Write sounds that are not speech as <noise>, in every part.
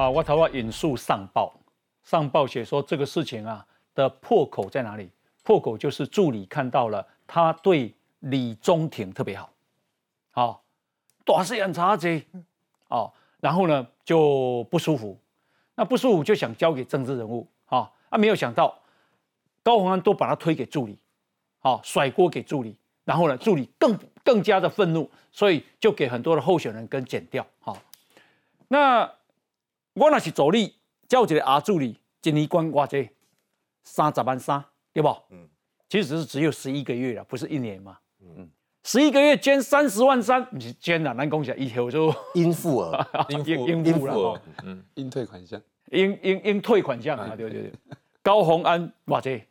啊，我头发引述上报，上报写说这个事情啊的破口在哪里？破口就是助理看到了他对李宗廷特别好，好，大事眼查子，哦，然后呢就不舒服，那不舒服就想交给政治人物，啊，啊没有想到高鸿安都把他推给助理，好，甩锅给助理，然后呢助理更更加的愤怒，所以就给很多的候选人跟剪掉，好，那。我那是助理，叫一个阿助理，一年关偌济，三十万三，对不？嗯，其实是只有十一个月了，不是一年嘛。嗯嗯，十一个月捐三十万三，不是捐了，咱讲起来以后就应付 <laughs> 额，应应付了，嗯，应退款项，应应应退款项啊，对对对。高鸿安偌济，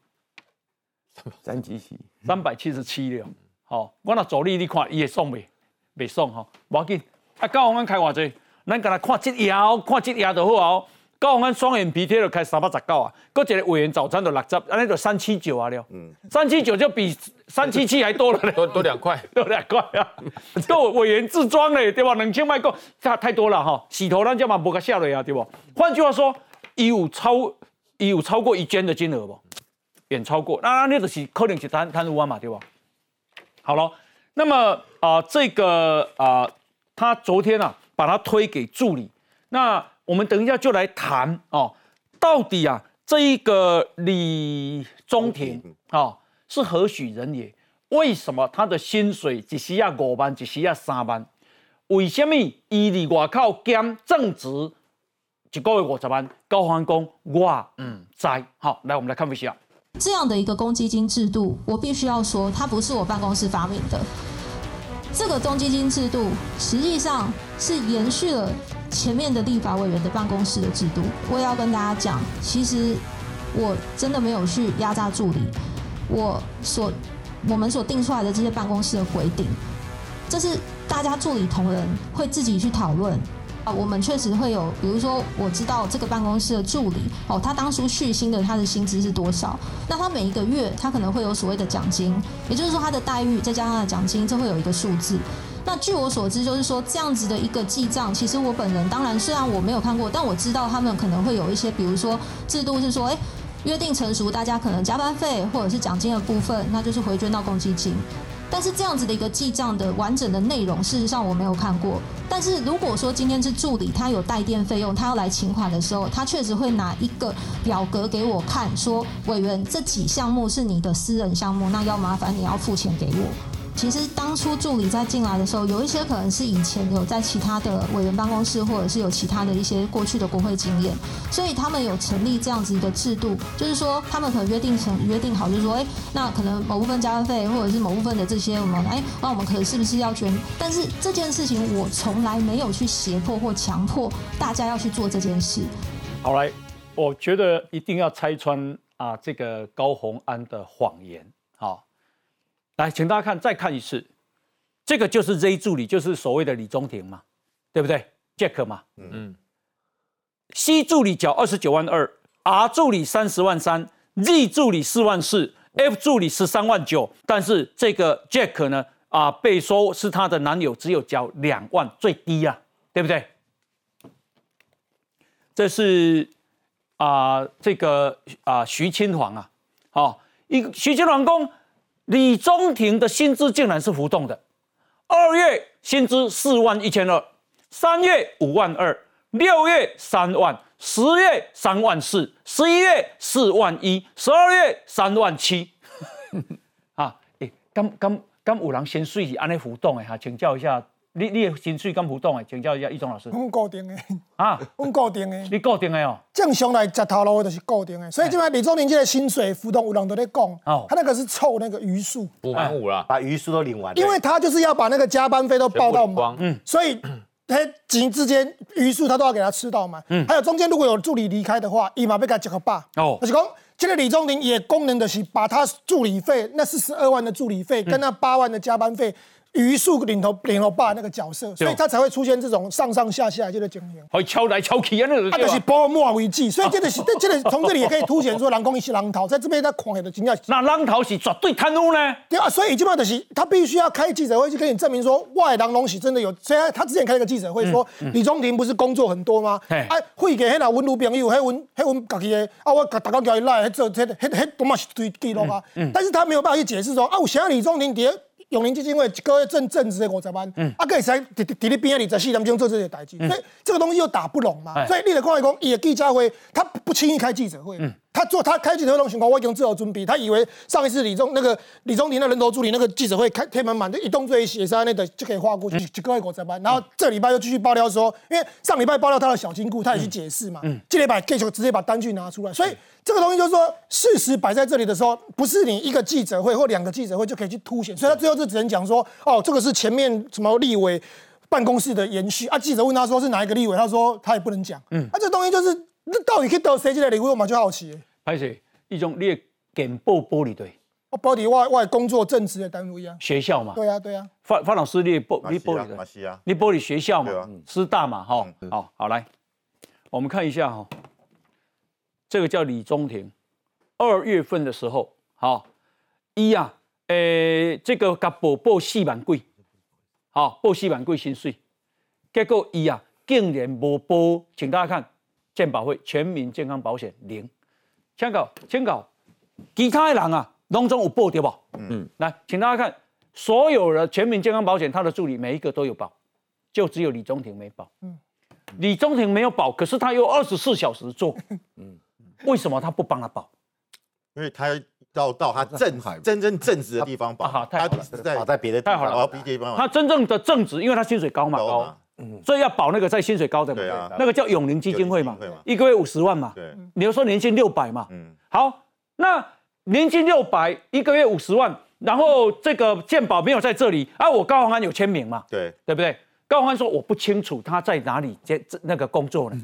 <laughs> 三几起，三百七十七了。好，我那助理你看，伊会送未？未送哈，无要紧。啊，高鸿安开偌济？咱甲他看这页，看这页就好哦。高鸿安双眼皮贴就开三百十九啊，搁一个委员早餐就六十，安尼就三七九啊了。嗯，三七九就比三七七还多了，<laughs> 多多两块，<laughs> 多两块啊。够委员自装嘞，对吧？两千块够，太太多了哈。洗头咱叫嘛无个下来啊，对不？换句话说，伊有超伊有超过一捐的金额不？远超过，那那就是可能是贪贪污啊嘛，对吧？好了，那么啊，这个啊，他昨天啊。把它推给助理，那我们等一下就来谈哦，到底啊这一个李宗田啊是何许人也？为什么他的薪水只需要五万，只需要三万？为什么伊伫外口兼正职一个月五十万？高欢公我唔知。好，来我们来看一下这样的一个公积金制度，我必须要说，它不是我办公室发明的。这个公积金制度实际上是延续了前面的立法委员的办公室的制度。我也要跟大家讲，其实我真的没有去压榨助理，我所我们所定出来的这些办公室的规定，这是大家助理同仁会自己去讨论。我们确实会有，比如说我知道这个办公室的助理哦，他当初续薪的他的薪资是多少？那他每一个月他可能会有所谓的奖金，也就是说他的待遇再加上的奖金，这会有一个数字。那据我所知，就是说这样子的一个记账，其实我本人当然虽然我没有看过，但我知道他们可能会有一些，比如说制度是说，哎，约定成熟，大家可能加班费或者是奖金的部分，那就是回捐到公积金。但是这样子的一个记账的完整的内容，事实上我没有看过。但是如果说今天是助理，他有带电费用，他要来请款的时候，他确实会拿一个表格给我看，说委员这几项目是你的私人项目，那要麻烦你要付钱给我。其实当初助理在进来的时候，有一些可能是以前有在其他的委员办公室，或者是有其他的一些过去的国会经验，所以他们有成立这样子一个制度，就是说他们可能约定成约定好，就是说，哎，那可能某部分加班费或者是某部分的这些我们，哎，那我们可能是不是要捐？但是这件事情我从来没有去胁迫或强迫大家要去做这件事。好来，我觉得一定要拆穿啊这个高红安的谎言，来，请大家看，再看一次，这个就是 Z 助理，就是所谓的李宗廷嘛，对不对？Jack 嘛，嗯，C 助理缴二十九万二，R 助理三十万三，Z 助理四万四，F 助理十三万九，但是这个 Jack 呢，啊，被说是他的男友，只有缴两万，最低啊，对不对？这是啊，这个啊，徐清煌啊，好，一徐清煌公。李宗廷的薪资竟然是浮动的，二月薪资四万一千二，三月五万二，六月三万，十月三万四，十一月四万一，十二月三万七。<laughs> 啊，诶，刚刚刚有人先睡是安尼浮动的哈，请教一下。你你的薪水敢浮动诶？请教一下易中老师。我固定诶。啊，我固定诶。你固定诶哦。正常来食头路就是固定诶，所以今摆李宗林这个薪水浮动，有人都在讲，哦，他那个是凑那个余数，五万五了，把余数都领完。因为他就是要把那个加班费都报到满，嗯，所以他几之间余数他都要给他吃到满。嗯，还有中间如果有助理离开的话，一马被他结个八。哦，就是讲这个李宗林也功能的是把他助理费那四十二万的助理费跟那八万的加班费。余数领头领头爸那个角色，所以他才会出现这种上上下下这个情形。会敲来敲去啊，那种。啊，就是包莫为计，所以这个是这个从这里也可以凸显说，狼公一是狼逃，在这边他狂野的惊讶。那狼逃是绝对贪污呢？对啊，所以基本上就是他必须要开记者会去跟你证明说，外狼东西真的有。虽然他之前开了个记者会说，李宗廷不是工作很多吗？哎，会给那温女朋友，迄温迄温家己的啊，我大家叫伊来，做迄迄迄多嘛是堆记录啊。但是他没有办法去解释说，啊，我想要李宗廷伫。永宁基金会一个月挣正值的五十万，啊，可以在伫伫你边啊，二十四点钟做这些代志，所以这个东西又打不拢嘛。所以你得看伊讲，伊的记者会，他不轻易开记者会。他做他开记者会那种情况，我已经做好准备。他以为上一次李宗那个李宗廷的人头助理那个记者会开贴满满，就一动作一写上那的就可以划过去，一个月五十万。然后这礼拜又继续爆料说，因为上礼拜爆料他的小金库，他也去解释嘛。这礼拜 K 就直接把单据拿出来，所以。这个东西就是说，事实摆在这里的时候，不是你一个记者会或两个记者会就可以去凸显，所以他最后就只能讲说，哦，这个是前面什么立委办公室的延续啊。记者问他说是哪一个立委，他说他也不能讲。嗯，啊，这东西就是那到底可以得谁进来礼物嘛？就好奇。拍谁？一种列简报玻璃队。哦，玻璃外外工作正职的单位啊。学校嘛。对啊，对啊。范范老师列玻璃玻璃的。列玻璃学校嘛。师大嘛，哈。好好来，我们看一下哈，这个叫李宗廷。二月份的时候，好，一啊，诶，这个甲报报四万贵，好，报四万贵薪水，结果一啊，竟然无报，请大家看，健保会全民健康保险零，请搞，请搞，其他的人啊，拢总有报对不？嗯，来，请大家看，所有的全民健康保险，他的助理每一个都有保，就只有李宗廷没保。嗯，李宗廷没有保，可是他有二十四小时做，嗯，为什么他不帮他保？因为他要到他正真正正直的地方保，他在保在别的太好了，别的地方。他真正的正直，因为他薪水高嘛，高，所以要保那个在薪水高的，对啊，那个叫永宁基金会嘛，一个月五十万嘛，对，你要说年薪六百嘛，嗯，好，那年薪六百，一个月五十万，然后这个健保没有在这里，啊，我高宏安有签名嘛，对，对不对？高宏安说我不清楚他在哪里接那个工作呢。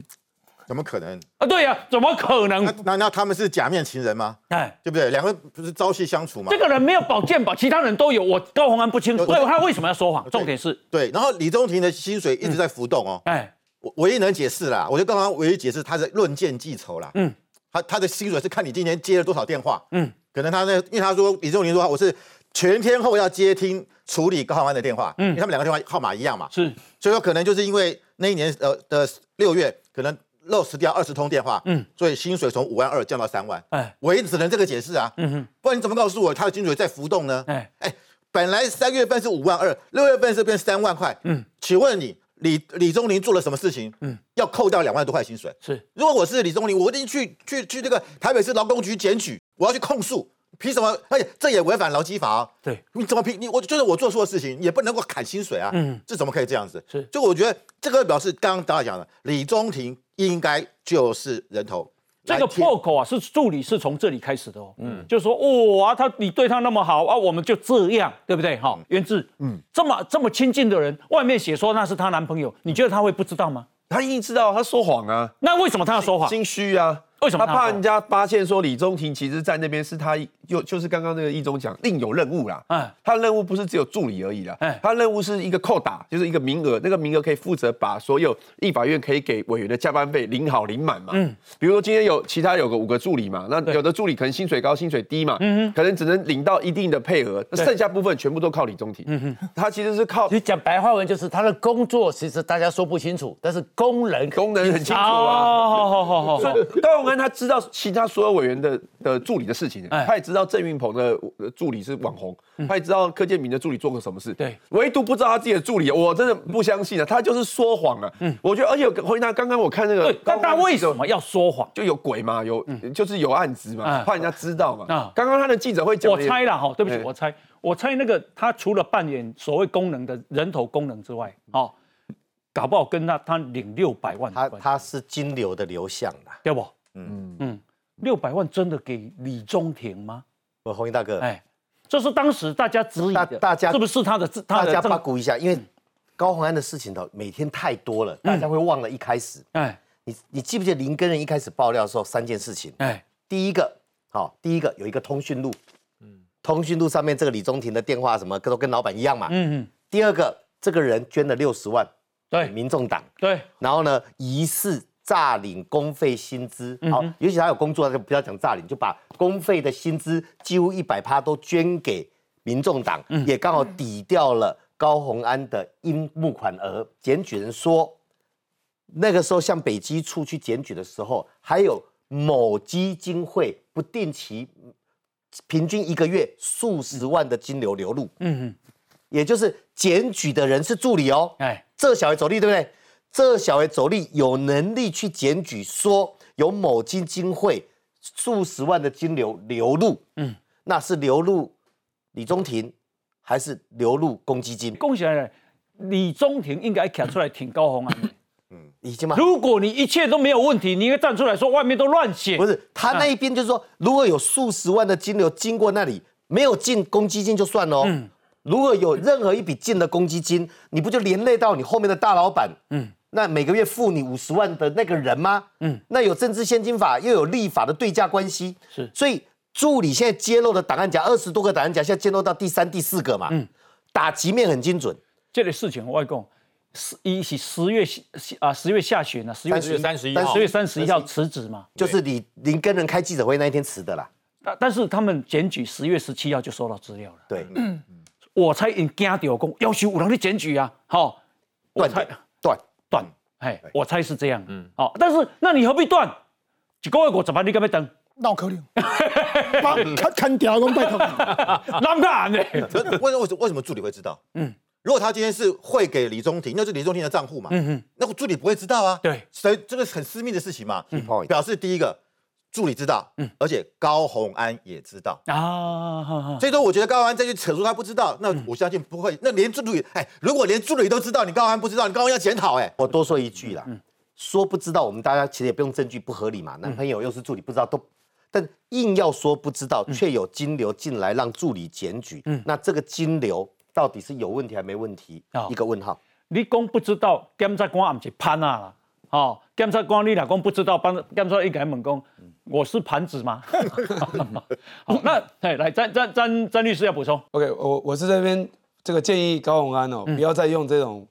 怎么可能啊？对呀，怎么可能？那那他们是假面情人吗？哎，对不对？两个不是朝夕相处吗？这个人没有保健保，其他人都有。我高鸿安不清楚，对，他为什么要说谎？重点是对。然后李宗廷的薪水一直在浮动哦。哎，我唯一能解释啦，我觉得刚刚唯一解释他的论剑计酬啦。嗯，他他的薪水是看你今天接了多少电话。嗯，可能他那因为他说李宗廷说我是全天候要接听处理高鸿安的电话。嗯，因为他们两个电话号码一样嘛。是，所以说可能就是因为那一年呃的六月可能。漏失掉二十通电话，嗯，所以薪水从五万二降到三万，哎，我也只能这个解释啊，嗯哼，不然你怎么告诉我他的薪水在浮动呢？哎哎，本来三月份是五万二，六月份是变三万块，嗯，请问你李李宗林做了什么事情？嗯，要扣掉两万多块薪水？是，如果我是李宗林，我一定去去去这个台北市劳工局检举，我要去控诉，凭什么？而且这也违反劳基法，对，你怎么凭你？我就是我做错的事情，也不能够砍薪水啊，嗯，这怎么可以这样子？是，就我觉得这个表示刚刚大家讲的李宗廷。应该就是人头，这个破口啊，是助理是从这里开始的哦。嗯，就说哇，他你对他那么好啊，我们就这样，对不对？哈，元志，嗯，这么这么亲近的人，外面写说那是她男朋友，你觉得他会不知道吗？他一定知道，他说谎啊。那为什么他要说谎？心虚啊。为什么他怕人家发现说李宗廷其实在那边是他又就是刚刚那个一中讲另有任务啦，嗯，他的任务不是只有助理而已啦，嗯，他任务是一个扣打，就是一个名额，那个名额可以负责把所有立法院可以给委员的加班费领好领满嘛，嗯，比如说今天有其他有个五个助理嘛，那有的助理可能薪水高薪水低嘛，嗯可能只能领到一定的配额，那剩下部分全部都靠李宗廷，嗯哼，他其实是靠，你讲白话文就是他的工作其实大家说不清楚，但是功能功能很清楚啊，好好好好，所以高永安他知道。其他所有委员的的助理的事情，他也知道郑运鹏的助理是网红，他也知道柯建明的助理做过什么事，对，唯独不知道他自己的助理，我真的不相信啊，他就是说谎啊。嗯，我觉得，而且回答刚刚我看那个，但他为什么要说谎？就有鬼嘛，有就是有案子嘛，怕人家知道嘛。啊，刚刚他的记者会讲，我猜了哈，对不起，我猜，我猜那个他除了扮演所谓功能的人头功能之外，哦，搞不好跟他他领六百万，他他是金流的流向的，对不？嗯嗯。六百万真的给李宗廷吗？我红衣大哥，哎，这是当时大家质疑的，大家是不是他的？大家八卦一下，因为高鸿安的事情头每天太多了，大家会忘了一开始。哎，你你记不记得林根人一开始爆料的时候三件事情？哎，第一个，好，第一个有一个通讯录，嗯，通讯录上面这个李宗廷的电话什么都跟老板一样嘛，嗯嗯，第二个，这个人捐了六十万，对，民众党，对，然后呢，疑似诈领公费薪资，好，尤其他有工作，就不要讲诈领，就把公费的薪资几乎一百趴都捐给民众党，也刚好抵掉了高鸿安的应募款额。检举人说，那个时候向北基处去检举的时候，还有某基金会不定期。平均一个月数十万的金流流入，嗯嗯，也就是检举的人是助理哦，哎，这小孩走力对不对？这小孩走力有能力去检举说有某基金会数十万的金流流入，嗯，那是流入李中庭还是流入公积金？恭喜来李中庭应该站出来挺高红啊。嗯，已经吗？如果你一切都没有问题，你应该站出来说外面都乱写。不是，他那一边就是说，如果有数十万的金流经过那里，没有进公积金就算了。嗯，如果有任何一笔进的公积金，你不就连累到你后面的大老板？嗯，那每个月付你五十万的那个人吗？嗯，那有政治现金法，又有立法的对价关系。是，所以助理现在揭露的档案夹二十多个档案夹，现在揭露到第三、第四个嘛。嗯，打击面很精准。这个事情我外公。十一是十月啊，十月下旬呢，十月三十一号，十月三十一号辞职嘛，就是你林跟人开记者会那一天辞的啦。但但是他们检举十月十七号就收到资料了。对，嗯我才因惊到讲要求有人去检举啊，好，断断断，哎，我猜是这样，嗯，好，但是那你何必断？一个月五十万，你干嘛等？闹可能，<laughs> 看看掉都拜托，难看呢？为什么为什么助理会知道？嗯。如果他今天是汇给李中庭，那是李宗廷的账户嘛？嗯嗯，那助理不会知道啊。对，所以这个很私密的事情嘛。嗯，表示第一个助理知道，嗯，而且高红安也知道啊。所以说，我觉得高鸿安再去扯出他不知道，那我相信不会。那连助理，哎，如果连助理都知道，你高鸿安不知道，你高鸿安要检讨哎。我多说一句啦，说不知道，我们大家其实也不用证据，不合理嘛。男朋友又是助理，不知道都，但硬要说不知道，却有金流进来让助理检举，嗯，那这个金流。到底是有问题还没问题？一个问号。你讲不知道，检察官也不是潘啊啦。哦，检察官你老公不知道，帮检察官一改猛攻，我是盘子吗？<laughs> 好，那哎，来张张张张律师要补充。OK，我我是这边这个建议高鸿安哦，不要再用这种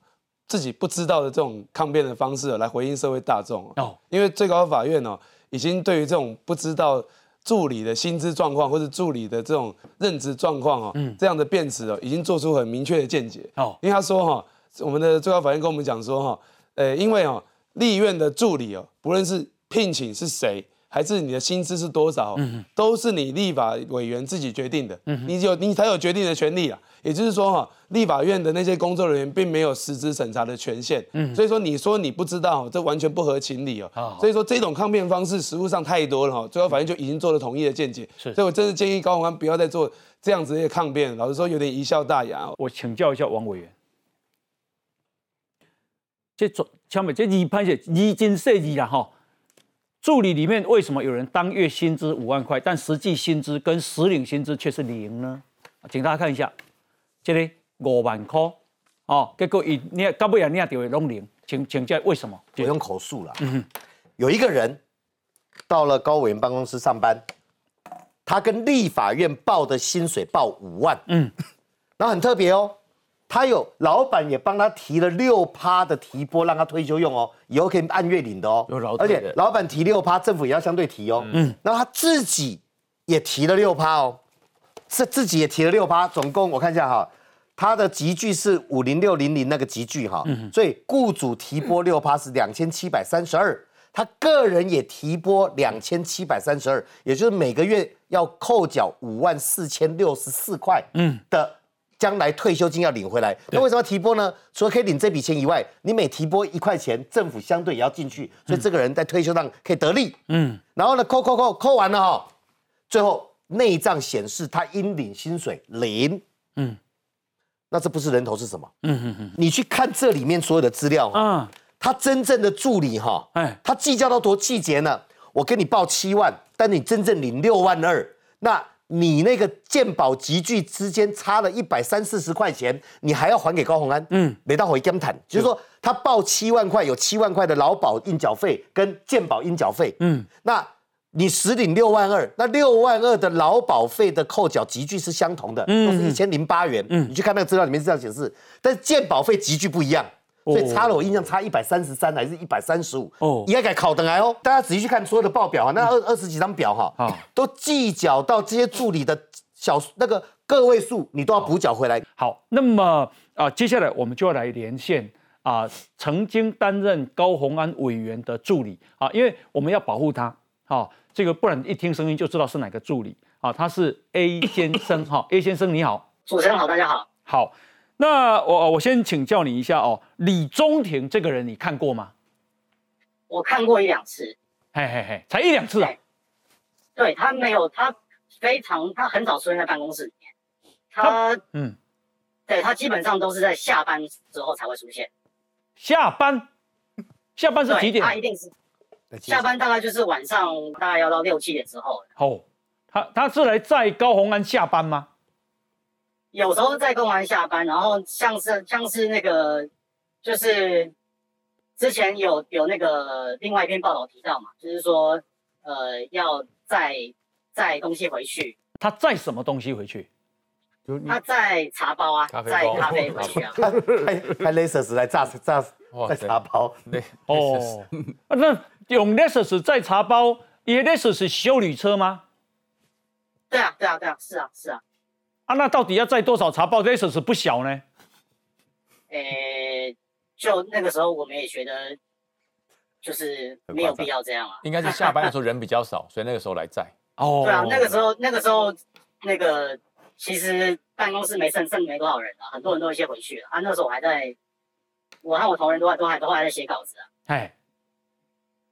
自己不知道的这种抗辩的方式来回应社会大众哦。因为最高法院哦，已经对于这种不知道。助理的薪资状况，或者助理的这种任职状况哦，这样的辩词哦，已经做出很明确的见解哦。因为他说哈，我们的最高法院跟我们讲说哈，呃，因为哦，立院的助理哦，不论是聘请是谁。还是你的薪资是多少，嗯都是你立法委员自己决定的，嗯你有你才有决定的权利啊。也就是说哈，立法院的那些工作人员并没有实质审查的权限，嗯所以说你说你不知道，这完全不合情理哦。所以说这种抗辩方式实务上太多了哈，最高法院就已经做了统一的见解。所以我真的建议高宏安不要再做这样子的抗辩，老实说有点贻笑大雅。我请教一下王委员，这做前面这二判是二金设计啦哈。助理里面为什么有人当月薪资五万块，但实际薪资跟实领薪资却是零呢？请大家看一下，这里五万块哦，结果一你到尾啊，你也就会弄零，请请教为什么？我用口述了。嗯有一个人到了高委员办公室上班，他跟立法院报的薪水报五万，嗯，然后很特别哦。他有老板也帮他提了六趴的提拨，让他退休用哦，以后可以按月领的哦。而且老板提六趴，政府也要相对提哦。嗯，那他自己也提了六趴哦，是自己也提了六趴，总共我看一下哈，他的集聚是五零六零零那个集聚哈，所以雇主提拨六趴是两千七百三十二，他个人也提拨两千七百三十二，也就是每个月要扣缴五万四千六十四块嗯的。将来退休金要领回来，那为什么要提拨呢？除了可以领这笔钱以外，你每提拨一块钱，政府相对也要进去，所以这个人在退休上可以得利。嗯，然后呢，扣扣扣扣完了哈，最后内账显示他应领薪水零。嗯，那这不是人头是什么？嗯嗯嗯，你去看这里面所有的资料啊，他真正的助理哈，哎，他计较到多细节呢？我跟你报七万，但你真正领六万二，那。你那个鉴宝集聚之间差了一百三四十块钱，你还要还给高鸿安？嗯，没到回监谈，就是说他报七万块，有七万块的劳保应缴费跟鉴宝应缴费。嗯，那你实领六万二，那六万二的劳保费的扣缴集聚是相同的，都是一千零八元。嗯，你去看那个资料里面是这样显示，但是健保费集聚不一样，所以差了我印象差一百三十三还是一百三十五？哦，应该改考等来哦。大家仔细去看所有的报表啊，那二二十几张表哈，都计缴到这些助理的小那个个位数，你都要补缴回来。好，那么啊，接下来我们就要来连线啊，曾经担任高鸿安委员的助理啊，因为我们要保护他，好。这个不然一听声音就知道是哪个助理啊？他是 A 先生哈，A 先生你好，主持人好，大家好。好，那我我先请教你一下哦，李中庭这个人你看过吗？我看过一两次，嘿嘿嘿，才一两次啊？对他没有，他非常他很少出现在办公室里面，他嗯，对他基本上都是在下班之后才会出现。下班？下班是几点？他一定是。下班大概就是晚上，大概要到六七点之后。哦，他他是来载高红安下班吗？有时候载高红安下班，然后像是像是那个，就是之前有有那个另外一篇报道提到嘛，就是说呃要载载东西回去。他载什么东西回去？他载茶包啊，载咖啡回去啊。<laughs> 开开 Lexus 来炸炸载茶包。对哦，那。用 Lexus 载茶包，因为 Lexus 是修旅车吗？对啊，对啊，对啊，是啊，是啊。啊，那到底要载多少茶包？Lexus 不小呢。诶，就那个时候我们也觉得，就是没有必要这样啊。应该是下班的时候人比较少，所以那个时候来载。哦。<laughs> 对啊，那个时候，那个时候，那个其实办公室没剩剩没多少人啊，很多人都先回去了啊。那时候我还在，我和我同仁都还都还都还在写稿子啊。哎。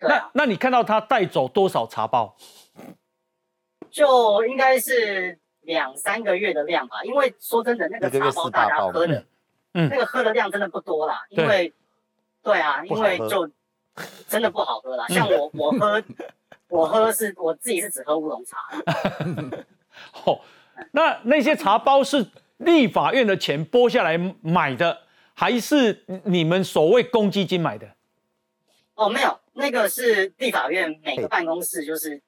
那那你看到他带走多少茶包？就应该是两三个月的量吧。因为说真的，那个茶包大家喝的，嗯，那个喝的量真的不多啦。因为，对啊，因为就真的不好喝啦。<laughs> 像我我喝我喝是我自己是只喝乌龙茶。<laughs> 哦，那那些茶包是立法院的钱拨下来买的，还是你们所谓公积金买的？哦，没有。那个是立法院每个办公室就是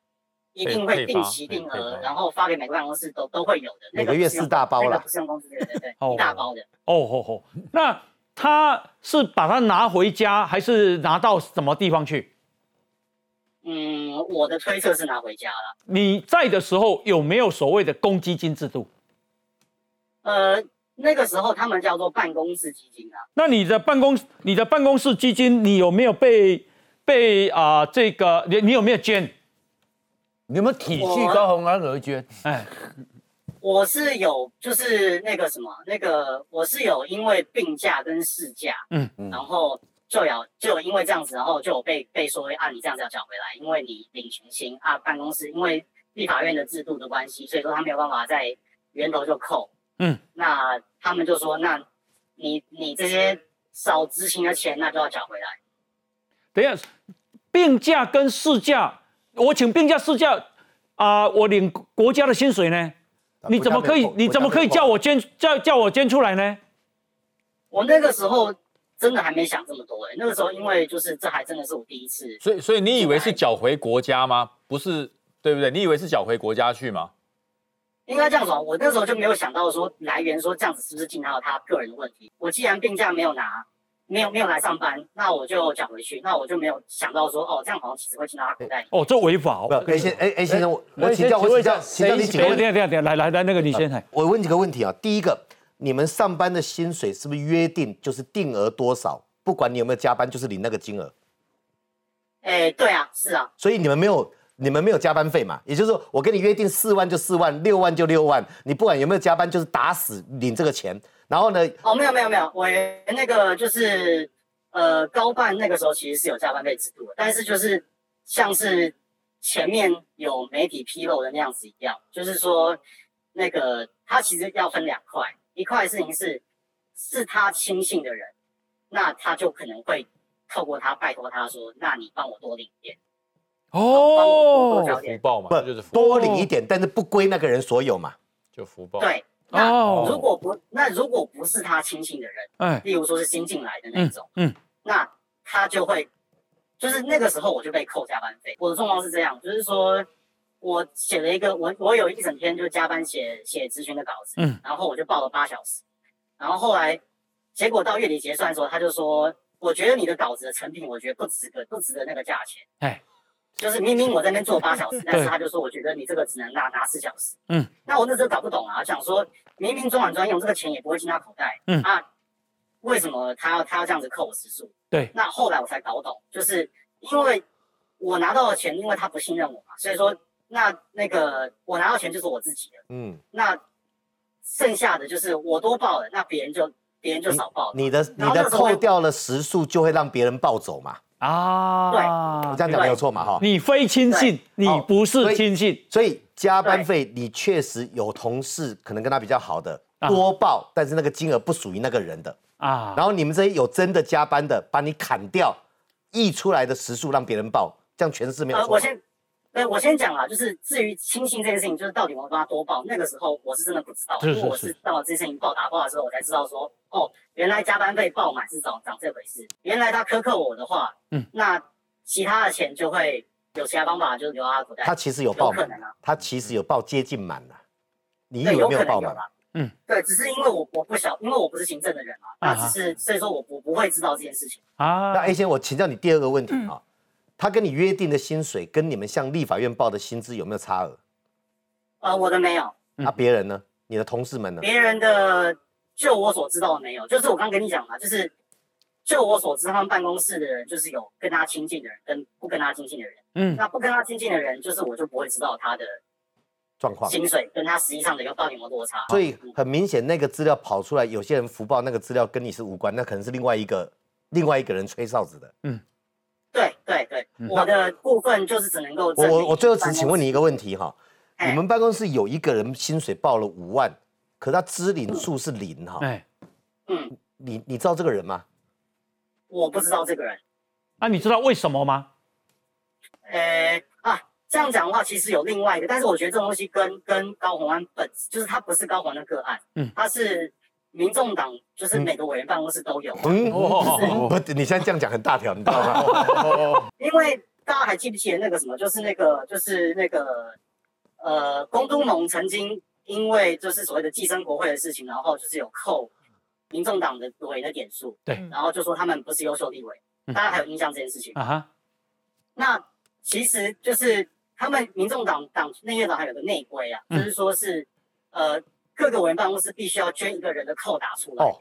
一定会定期定额，然后发给每个办公室都都会有的。每个月四大包了，不是用公司对对对，一大包的。哦吼吼，那他是把它拿回家，还是拿到什么地方去？嗯，我的推测是拿回家了。你在的时候有没有所谓的公积金制度？呃，那个时候他们叫做办公室基金啊。那你的办公你的办公室基金，你有没有被？被啊，这个你你有没有捐？你有没有体恤高鸿安而捐？哎，我是有，就是那个什么，那个我是有，因为病假跟事假，嗯嗯，然后就有就因为这样子，然后就有被被说啊，你这样子要缴回来，因为你领全薪啊，办公室因为立法院的制度的关系，所以说他没有办法在源头就扣，嗯，那他们就说，那你你这些少执行的钱，那就要缴回来。等一下，病假跟事假，我请病假事假啊，我领国家的薪水呢？你怎么可以？你怎么可以叫我捐叫叫我捐出来呢？我那个时候真的还没想这么多哎，那个时候因为就是这还真的是我第一次。所以所以你以为是缴回国家吗？不是，对不对？你以为是缴回国家去吗？应该这样说，我那时候就没有想到说来源说这样子是不是进到他个人的问题？我既然病假没有拿。没有没有来上班，那我就缴回去。那我就没有想到说，哦，这样好像其实会进到他口袋里。哦，这违法。不，A 先 A A 先生，我我请教，我请教，请教你几个问题。等下等下来来来，那个你先来。我问几个问题啊。第一个，你们上班的薪水是不是约定就是定额多少？不管你有没有加班，就是领那个金额。哎，对啊，是啊。所以你们没有你们没有加班费嘛？也就是说，我跟你约定四万就四万，六万就六万，你不管有没有加班，就是打死领这个钱。然后呢？哦，没有没有没有，我那个就是。呃，高办那个时候其实是有加班费制度的，但是就是像是前面有媒体披露的那样子一样，就是说那个他其实要分两块，一块事情是是他亲信的人，那他就可能会透过他拜托他说，那你帮我多领一点哦，福报嘛，不就是多领一点，但是不归那个人所有嘛，就福报。对，那如果不那如果不是他亲信的人，哎，例如说是新进来的那种，嗯。那他就会，就是那个时候我就被扣加班费。我的状况是这样，就是说我写了一个，我我有一整天就加班写写咨询的稿子，嗯，然后我就报了八小时，然后后来结果到月底结算的时候，他就说，我觉得你的稿子的成品，我觉得不值得不值得那个价钱，哎。就是明明我在那边做八小时，但是他就说我觉得你这个只能拿拿四小时。嗯，那我那时候搞不懂啊，想说明明中晚专用这个钱也不会进他口袋，嗯啊，为什么他要他要这样子扣我时数？对，那后来我才搞懂，就是因为我拿到的钱，因为他不信任我嘛，所以说那那个我拿到钱就是我自己的，嗯，那剩下的就是我多报了，那别人就别人就少报。你的你的扣掉了时数，就会让别人暴走嘛。啊，对，我这样讲没有错嘛哈？你非亲信，你不是亲信，所以加班费你确实有同事可能跟他比较好的多报，但是那个金额不属于那个人的啊。然后你们这些有真的加班的，把你砍掉，溢出来的时数让别人报，这样全是没有错。对，我先讲啊，就是至于轻信这件事情，就是到底我帮他多报，那个时候我是真的不知道，因为我是到了这件事情报打报的时候，我才知道说，哦，原来加班费报满是长长这回事。原来他苛刻我的话，嗯，那其他的钱就会有其他方法，就是留到他口袋。他其实有报满啊，他其实有报接近满了，你以为没有报满？嗯，对，只是因为我我不晓，因为我不是行政的人嘛，那只是所以说我我不会知道这件事情啊。那 A 先，我请教你第二个问题啊。他跟你约定的薪水，跟你们向立法院报的薪资有没有差额？呃，我的没有。那别人呢？你的同事们呢？别人的，就我所知道的没有。就是我刚跟你讲嘛，就是就我所知，他们办公室的人就是有跟他亲近的人，跟不跟他亲近的人。嗯。那不跟他亲近的人，就是我就不会知道他的状况、薪水跟他实际上的一个到底有没有落差。所以很明显，那个资料跑出来，有些人福报那个资料跟你是无关，那可能是另外一个另外一个人吹哨子的。嗯。对对对，我的部分就是只能够。我我我最后只请问你一个问题哈，你们办公室有一个人薪水报了五万，可他支领数是零哈。哎，嗯，你你知道这个人吗？我不知道这个人。那你知道为什么吗？呃啊，这样讲的话，其实有另外一个，但是我觉得这种东西跟跟高宏安本就是他不是高宏的个案，嗯，他是。民众党就是每个委员办公室都有。嗯，不，你现在这样讲很大条，你知道吗？<laughs> 因为大家还记不记得那个什么，就是那个，就是那个，呃，龚都农曾经因为就是所谓的寄生国会的事情，然后就是有扣民众党的委的点数。对。然后就说他们不是优秀立委，大家还有印象这件事情啊？哈。那其实就是他们民众党党内院长还有个内规啊，就是说是呃。各个委员办公室必须要捐一个人的扣打出来。哦，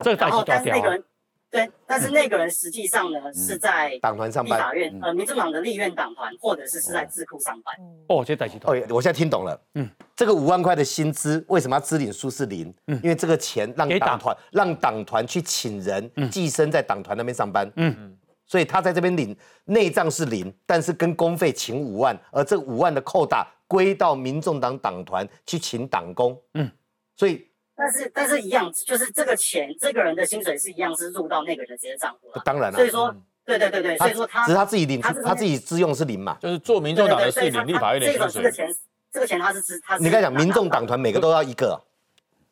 这个然后，但是那个人，对，但是那个人实际上呢是在党团上班，立法院，呃，民主党的立院党团，或者是是在智库上班。哦，这代系统。哦，我现在听懂了。嗯，这个五万块的薪资为什么要支领数是零？嗯，因为这个钱让党团让党团去请人寄生在党团那边上班。嗯嗯，所以他在这边领内账是零，但是跟公费请五万，而这五万的扣打。归到民众党党团去请党工，嗯，所以，但是但是一样，就是这个钱，这个人的薪水是一样是入到那个人直接账户当然了，所以说，对对对对，所以说他只是他自己领，他他自己自用是零嘛，就是做民众党的是领立法院的薪水。这个钱，这个钱他是支他。你刚才讲民众党团每个都要一个，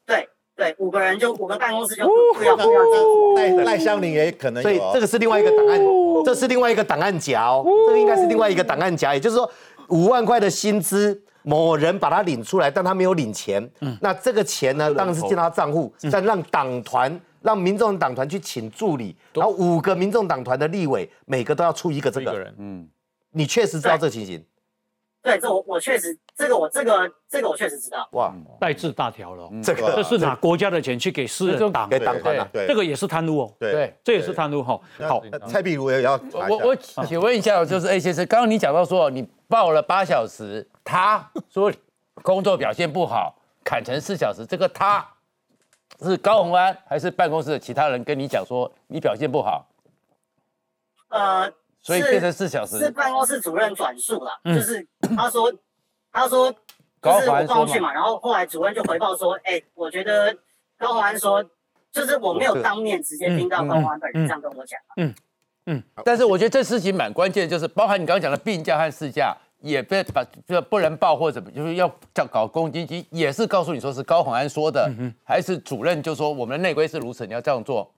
对对，五个人就五个办公室就不要不要赖赖香林也可能，所以这个是另外一个档案，这是另外一个档案夹哦，这个应该是另外一个档案夹，也就是说。五万块的薪资，某人把他领出来，但他没有领钱。嗯，那这个钱呢，当然是进他账户，再让党团、让民众党团去请助理，然后五个民众党团的立委，每个都要出一个这个。人。嗯，你确实知道这情形？对，这我我确实，这个我这个这个我确实知道。哇，代字大条了，这个这是拿国家的钱去给私人党给党团了，这个也是贪污哦。对，这也是贪污哈。好，蔡壁如也要。我我请问一下，就是 A 先生，刚刚你讲到说你。报了八小时，他说工作表现不好，砍成四小时。这个他是高宏安还是办公室的其他人跟你讲说你表现不好？呃，所以变成四小时是办公室主任转述了，就是他说他说就是我报去嘛，然后后来主任就回报说，哎，我觉得高宏安说就是我没有当面直接听到高宏安本人这样跟我讲嗯。嗯，但是我觉得这事情蛮关键，就是包含你刚刚讲的病假和事假，也被把就不能报或者就是要叫搞公积金，也是告诉你说是高宏安说的，还是主任就说我们的内规是如此，你要这样做？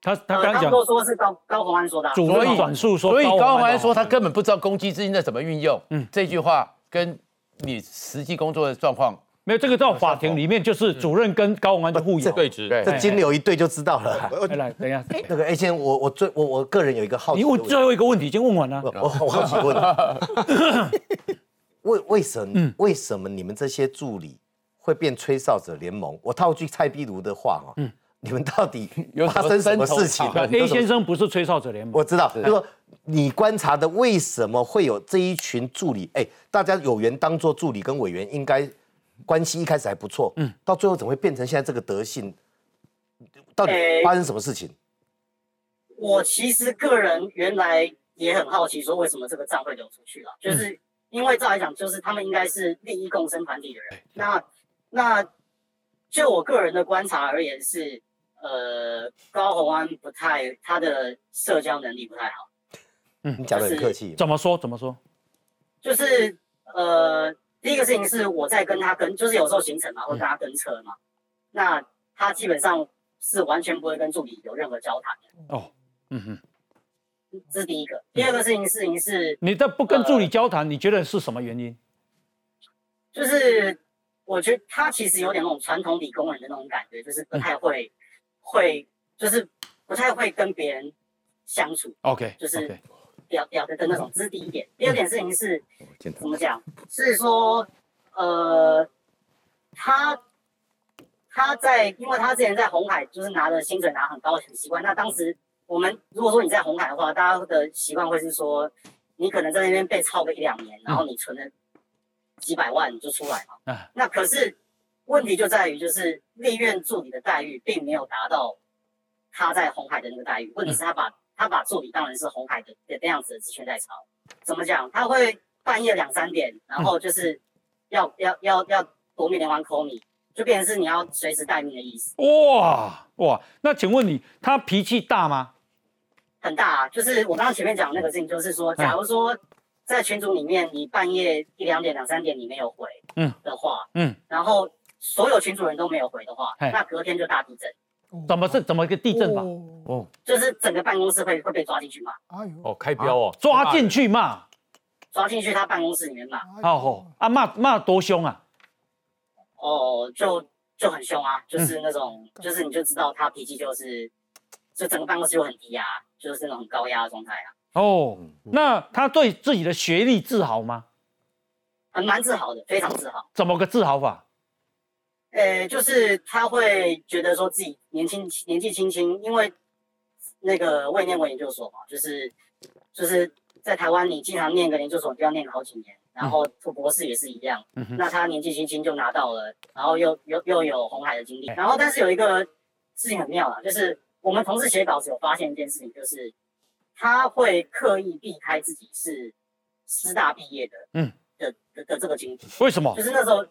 他他刚刚都说是高高宏安说的，主任转述说，所以高宏安说他根本不知道公积资金的怎么运用。嗯，这句话跟你实际工作的状况没有这个到法庭里面就是主任跟高宏安的互有。对。质，这金流一对就知道了。来，等一下，<laughs> 那个 A 先我我最我我个人有一个好奇，你问最后一个问题已经问完了，我我好奇问，<laughs> 为为什么为什么你们这些助理会变吹哨者联盟？我套句蔡壁如的话哈，你们到底发生什么事情？A 先生不是吹哨者联盟，我知道，就说你观察的为什么会有这一群助理？哎，大家有缘当做助理跟委员，应该关系一开始还不错，嗯，到最后怎么会变成现在这个德性？到底发生什么事情？我其实个人原来也很好奇，说为什么这个账会流出去了？就是因为照来讲，就是他们应该是利益共生团体的人。那那就我个人的观察而言是。呃，高宏安不太，他的社交能力不太好。嗯，你讲的很客气。怎么说？怎么说？就是呃，第一个事情是我在跟他跟，就是有时候行程嘛，会跟他跟车嘛。那他基本上是完全不会跟助理有任何交谈的。哦，嗯哼。这是第一个。第二个事情事情是，你的不跟助理交谈，你觉得是什么原因？就是我觉得他其实有点那种传统理工人的那种感觉，就是不太会。会就是不太会跟别人相处，OK，就是表表的的那种，这是第一点。第二点事情是，怎么讲？是说，呃，他他在，因为他之前在红海就是拿的薪水拿很高很习惯。那当时我们如果说你在红海的话，大家的习惯会是说，你可能在那边被操个一两年，然后你存了几百万你就出来嘛。那可是。问题就在于，就是立院助理的待遇并没有达到他在红海的那个待遇。问题是，他把他把助理当然是红海的那样子的职权在操。怎么讲？他会半夜两三点，然后就是要要要要夺命连环 call 你，就变成是你要随时待命的意思。哇哇！那请问你，他脾气大吗？很大啊！就是我刚刚前面讲那个事情，就是说，假如说在群组里面，你半夜一两点、两三点你没有回，嗯的话，嗯，然后。所有群主人都没有回的话，那隔天就大地震。怎么是怎么一个地震法？哦，就是整个办公室会会被抓进去骂。哎呦，哦，开标哦，抓进去骂，抓进去他办公室里面骂。哦啊，骂骂多凶啊？哦，就就很凶啊，就是那种，就是你就知道他脾气就是，就整个办公室就很低压，就是那种很高压的状态啊。哦，那他对自己的学历自豪吗？很蛮自豪的，非常自豪。怎么个自豪法？呃，就是他会觉得说自己年轻年纪轻轻，因为那个未念过研究所嘛，就是就是在台湾，你经常念个研究所就要念好几年，然后读博士也是一样。那他年纪轻轻就拿到了，然后又又又有红海的经历，然后但是有一个事情很妙啊，就是我们同事写稿子有发现一件事情，就是他会刻意避开自己是师大毕业的，嗯的的的这个经历。为什么？就是那时候。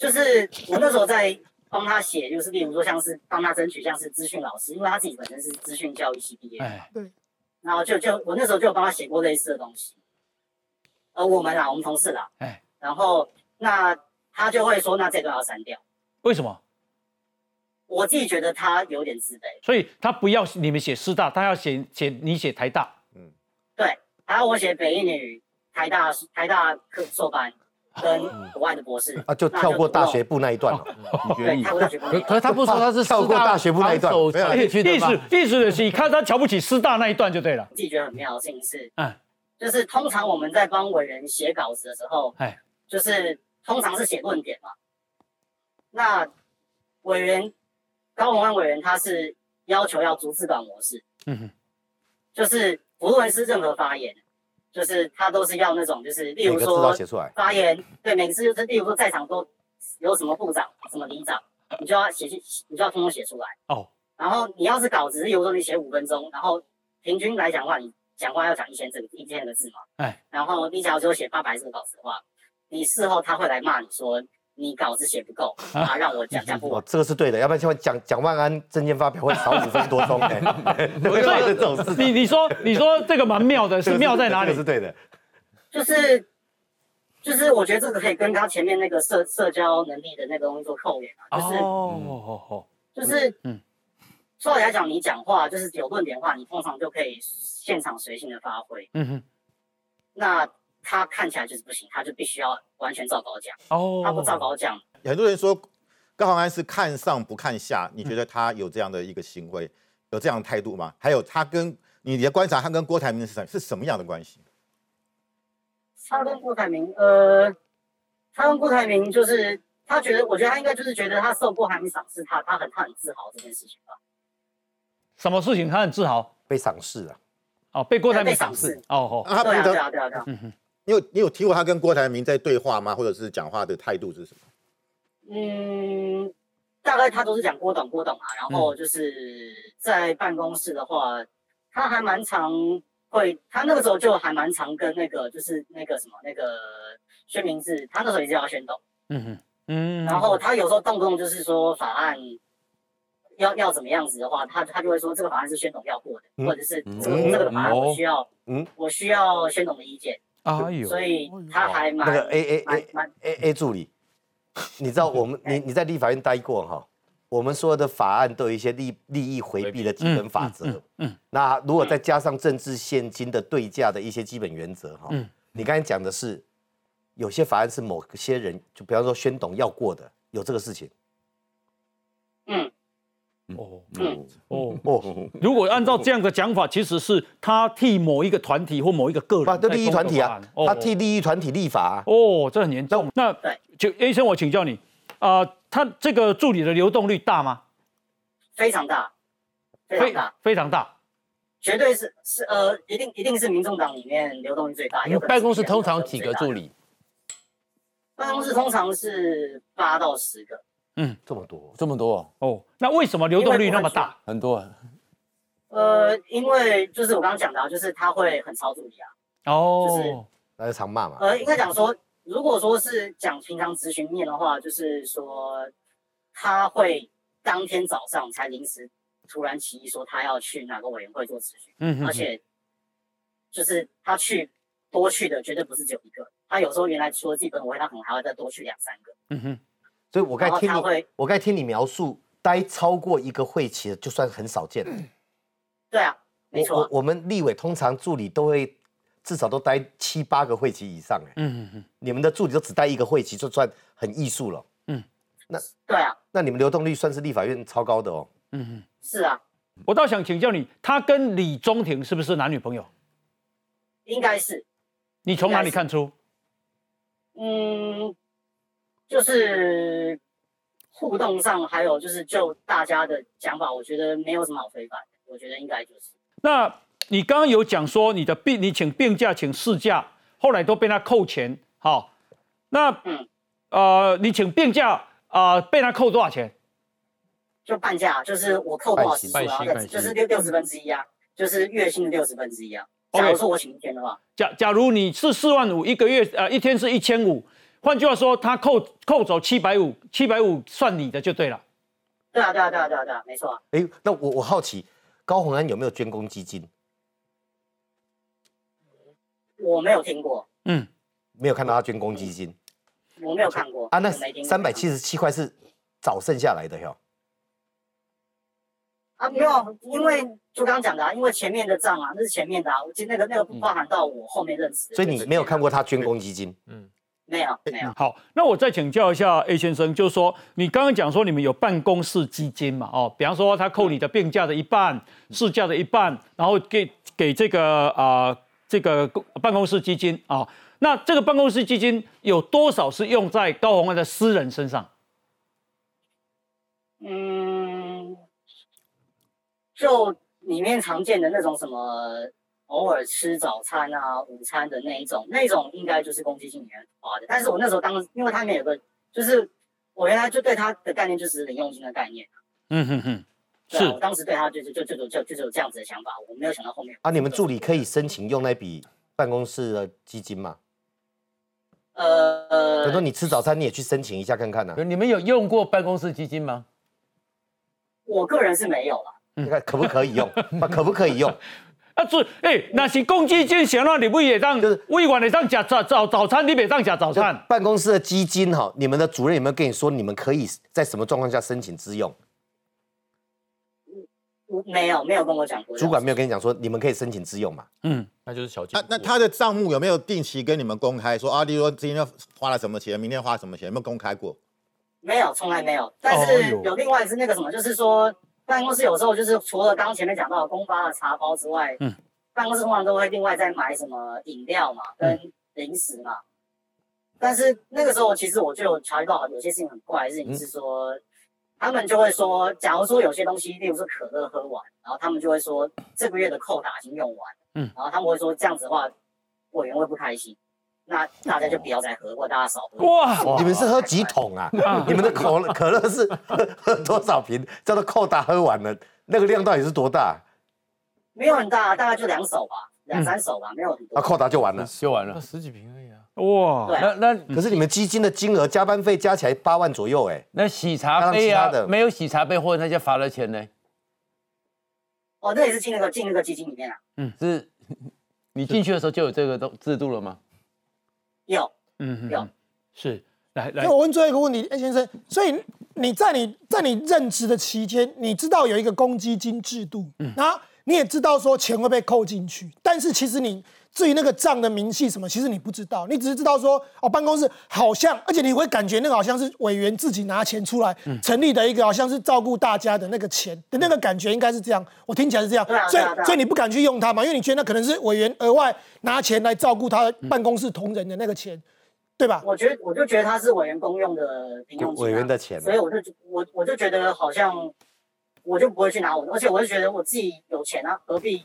就是我那时候在帮他写，就是例如说像是帮他争取像是资讯老师，因为他自己本身是资讯教育系毕业，对，然后就就我那时候就帮他写过类似的东西，而我们啊，我们同事啦，哎，然后那他就会说，那这段要删掉，为什么？我自己觉得他有点自卑，所以他不要你们写师大，他要写写你写台大，嗯，对，还要我写北一女台大台大课硕班。跟国外的博士啊，就跳过大学部那一段了。对，跳过大学部。可是他不说他是跳过大学部那一段，意思意思的是，看他瞧不起师大那一段就对了。自己觉得很妙的事情是，嗯，就是通常我们在帮伟人写稿子的时候，哎，就是通常是写论点嘛。那委员高宏安委员他是要求要逐字稿模式，嗯哼，就是不论是任何发言。就是他都是要那种，就是例如说发言，对每个字就是例如说在场都有什么部长、什么里长，你就要写去，你就要通通写出来哦。然后你要是稿子，例如说你写五分钟，然后平均来讲的话，你讲话要讲一千字，一千个字嘛。哎。然后你假如说写八百字的稿子的话，你事后他会来骂你说。你稿子写不够 <laughs> 啊，让我讲讲不完。这个是对的，要不然就会讲蒋万安证件发表会少五分多钟。<laughs> 对，这种事。你你说你说这个蛮妙的，是妙在哪里？是对的，就是就是我觉得这个可以跟他前面那个社社交能力的那个东西做扣连啊。就是哦哦哦，就是嗯，说来讲，你讲话就是有论点的话，你通常就可以现场随性的发挥。嗯哼。那他看起来就是不行，他就必须要完全照稿讲。哦。他不照稿讲。很多人说高鸿安是看上不看下，你觉得他有这样的一个行为，有这样的态度吗？还有他跟你的观察，他跟郭台铭是什是什么样的关系？他跟郭台铭，呃，他跟郭台铭就是他觉得，我觉得他应该就是觉得他受郭台铭赏识，他他很他很自豪这件事情吧。什么事情他很自豪？被赏识了，哦，被郭台铭赏识，哦哦，对啊对啊对啊对啊。你有你有提过他跟郭台铭在对话吗？或者是讲话的态度是什么？嗯，大概他都是讲郭董郭董啊，然后就是在办公室的话，他还蛮常会，他那个时候就还蛮常跟那个就是那个什么那个薛明志，他那时候也叫他宣董，嗯哼嗯，然后他有时候动不动就是说法案。要要怎么样子的话，他他就会说这个法案是宣董要过的，或者是这个这个法案我需要，嗯，我需要宣董的意见。哎呦，所以他还蛮那个 A A A A A 助理，<laughs> 你知道我们 <laughs> 你你在立法院待过哈？我们所有的法案都有一些利利益回避的基本法则。嗯，那如果再加上政治现金的对价的一些基本原则哈，嗯，你刚才讲的是有些法案是某些人，就比方说宣董要过的，有这个事情。嗯。哦，嗯，哦哦，如果按照这样的讲法，其实是他替某一个团体或某一个个人，的利益团体啊，他替利益团体立法啊。哦，这很严重。那就 A 生，我请教你，啊，他这个助理的流动率大吗？非常大，非常大，非常大，绝对是是呃，一定一定是民众党里面流动率最大。因为办公室通常几个助理？办公室通常是八到十个。嗯，这么多，这么多哦。那为什么流动率那么大？很多。啊呃，因为就是我刚刚讲的，啊就是他会很操助你啊。哦。就是那就常骂嘛。呃，应该讲说，如果说是讲平常咨询面的话，就是说他会当天早上才临时突然起意说他要去哪个委员会做咨询。嗯哼而且就是他去多去的绝对不是只有一个，他有时候原来除了基本委他可能还会再多去两三个。嗯哼。所以我该听你，我该听你描述，待超过一个会期的，就算很少见了。对啊，没错。我我们立委通常助理都会至少都待七八个会期以上，哎，嗯嗯嗯。你们的助理都只待一个会期，就算很艺术了。嗯，那对啊，那你们流动率算是立法院超高的哦。嗯嗯，是啊。我倒想请教你，他跟李宗廷是不是男女朋友？应该是。你从哪里看出？嗯。就是互动上，还有就是就大家的讲法，我觉得没有什么好非凡的。我觉得应该就是。那你刚刚有讲说你的病，你请病假，请事假，后来都被他扣钱，好？那嗯呃，你请病假啊，被他扣多少钱？就半价，就是我扣多少时数啊？就是六六十分之一啊，就是月薪的六十分之一啊。假如说我请一天的话，假假如你是四万五一个月，呃，一天是一千五。换句话说，他扣扣走七百五，七百五算你的就对了。对啊，对啊，对啊，对啊，对啊，没错。哎，那我我好奇，高鸿安有没有捐公基金？我没有听过。嗯，没有看到他捐公基金。我没有看过啊。那三百七十七块是早剩下来的哟。啊，没有，因为就刚刚讲的啊，因为前面的账啊，那是前面的啊，我那个那个不包含到我后面认识。所以你没有看过他捐公基金？嗯。没有，没有。好，那我再请教一下 A 先生，就是说，你刚刚讲说你们有办公室基金嘛？哦，比方说他扣你的病假的一半，事假的一半，然后给给这个啊这个办公室基金啊。那这个办公室基金有多少是用在高鸿安的私人身上？嗯，就里面常见的那种什么。偶尔吃早餐啊、午餐的那一种，那种应该就是公积金里面花的。但是我那时候当，因为他里面有个，就是我原来就对他的概念就是零用金的概念。嗯哼哼，是我当时对他就是就就就就就是有这样子的想法，我没有想到后面。啊，你们助理可以申请用那笔办公室的基金吗？呃，等说你吃早餐，你也去申请一下看看呢。你们有用过办公室基金吗？我个人是没有了。你看可不可以用？啊，可不可以用？<laughs> 啊，是哎，那是公积金，想让你不也让就是委员的让吃早早早餐，你别让吃早餐。办公室的基金哈，你们的主任有没有跟你说，你们可以在什么状况下申请自用？我没有没有跟我讲过，主管没有跟你讲说你们可以申请自用嘛？嗯，那就是小金。那那他的账目有没有定期跟你们公开说啊？例如说今天花了什么钱，明天花什么钱，有没有公开过？没有，从来没有。但是有另外是那个什么，就是说办公室有时候就是除了刚刚前面讲到公发的茶包之外，嗯，办公室通常都会另外再买什么饮料嘛，跟零食嘛。但是那个时候其实我就有察觉到有些事情很怪的事情是说。他们就会说，假如说有些东西，例如说可乐喝完，然后他们就会说这个月的扣打已经用完，嗯，然后他们会说这样子的话，委员会不开心，那大家就不要再喝，或大家少喝。哇，你们是喝几桶啊？<laughs> 你们的可 <laughs> 可乐是喝喝多少瓶？叫做扣打喝完了，那个量到底是多大？没有很大，大概就两手吧，两三手吧，没有很多。啊，扣打就完了，就完了，十几瓶而已啊。哇，那那可是你们基金的金额加班费加起来八万左右哎，那洗茶杯啊，没有洗茶杯或者那些罚的钱呢？哦，那也是进那个进那个基金里面啊。嗯，是，<laughs> 你进去的时候就有这个都制度了吗？有，嗯，有，是。来来，我问最后一个问题，哎先生，所以你在你在你任职的期间，你知道有一个公积金制度，嗯，然后你也知道说钱会被扣进去，但是其实你。至于那个账的明细什么，其实你不知道，你只是知道说哦，办公室好像，而且你会感觉那个好像是委员自己拿钱出来成立的一个，好像是照顾大家的那个钱的那个感觉，应该是这样。我听起来是这样，所以所以你不敢去用它嘛，因为你觉得那可能是委员额外拿钱来照顾他办公室同仁的那个钱，对吧？我觉得我就觉得他是委员公用的平用委员的钱，所以我就我我就觉得好像我就不会去拿我的，而且我就觉得我自己有钱啊，何必？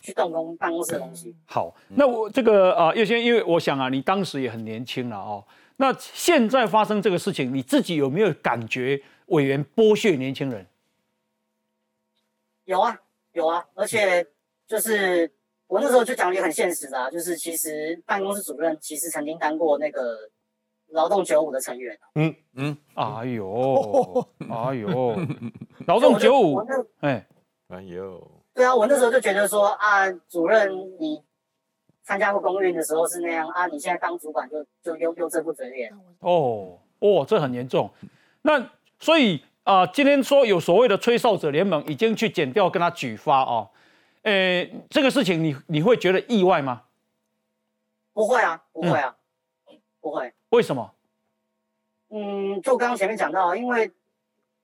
去动工办公室的东西。好，那我这个啊，叶先，因为我想啊，你当时也很年轻了哦。那现在发生这个事情，你自己有没有感觉委员剥削年轻人？有啊，有啊，而且就是我那时候就讲也很现实的，就是其实办公室主任其实曾经当过那个劳动九五的成员。嗯嗯，哎呦，哎呦，<laughs> 劳动九五，哎，哎呦。对啊，我那时候就觉得说啊，主任你参加过公运的时候是那样啊，你现在当主管就就又又这副嘴脸哦哦，这很严重。那所以啊，今天说有所谓的吹哨者联盟已经去剪掉跟他举发哦，诶，这个事情你你会觉得意外吗？不会啊，不会啊，不会。为什么？嗯，就刚刚前面讲到，因为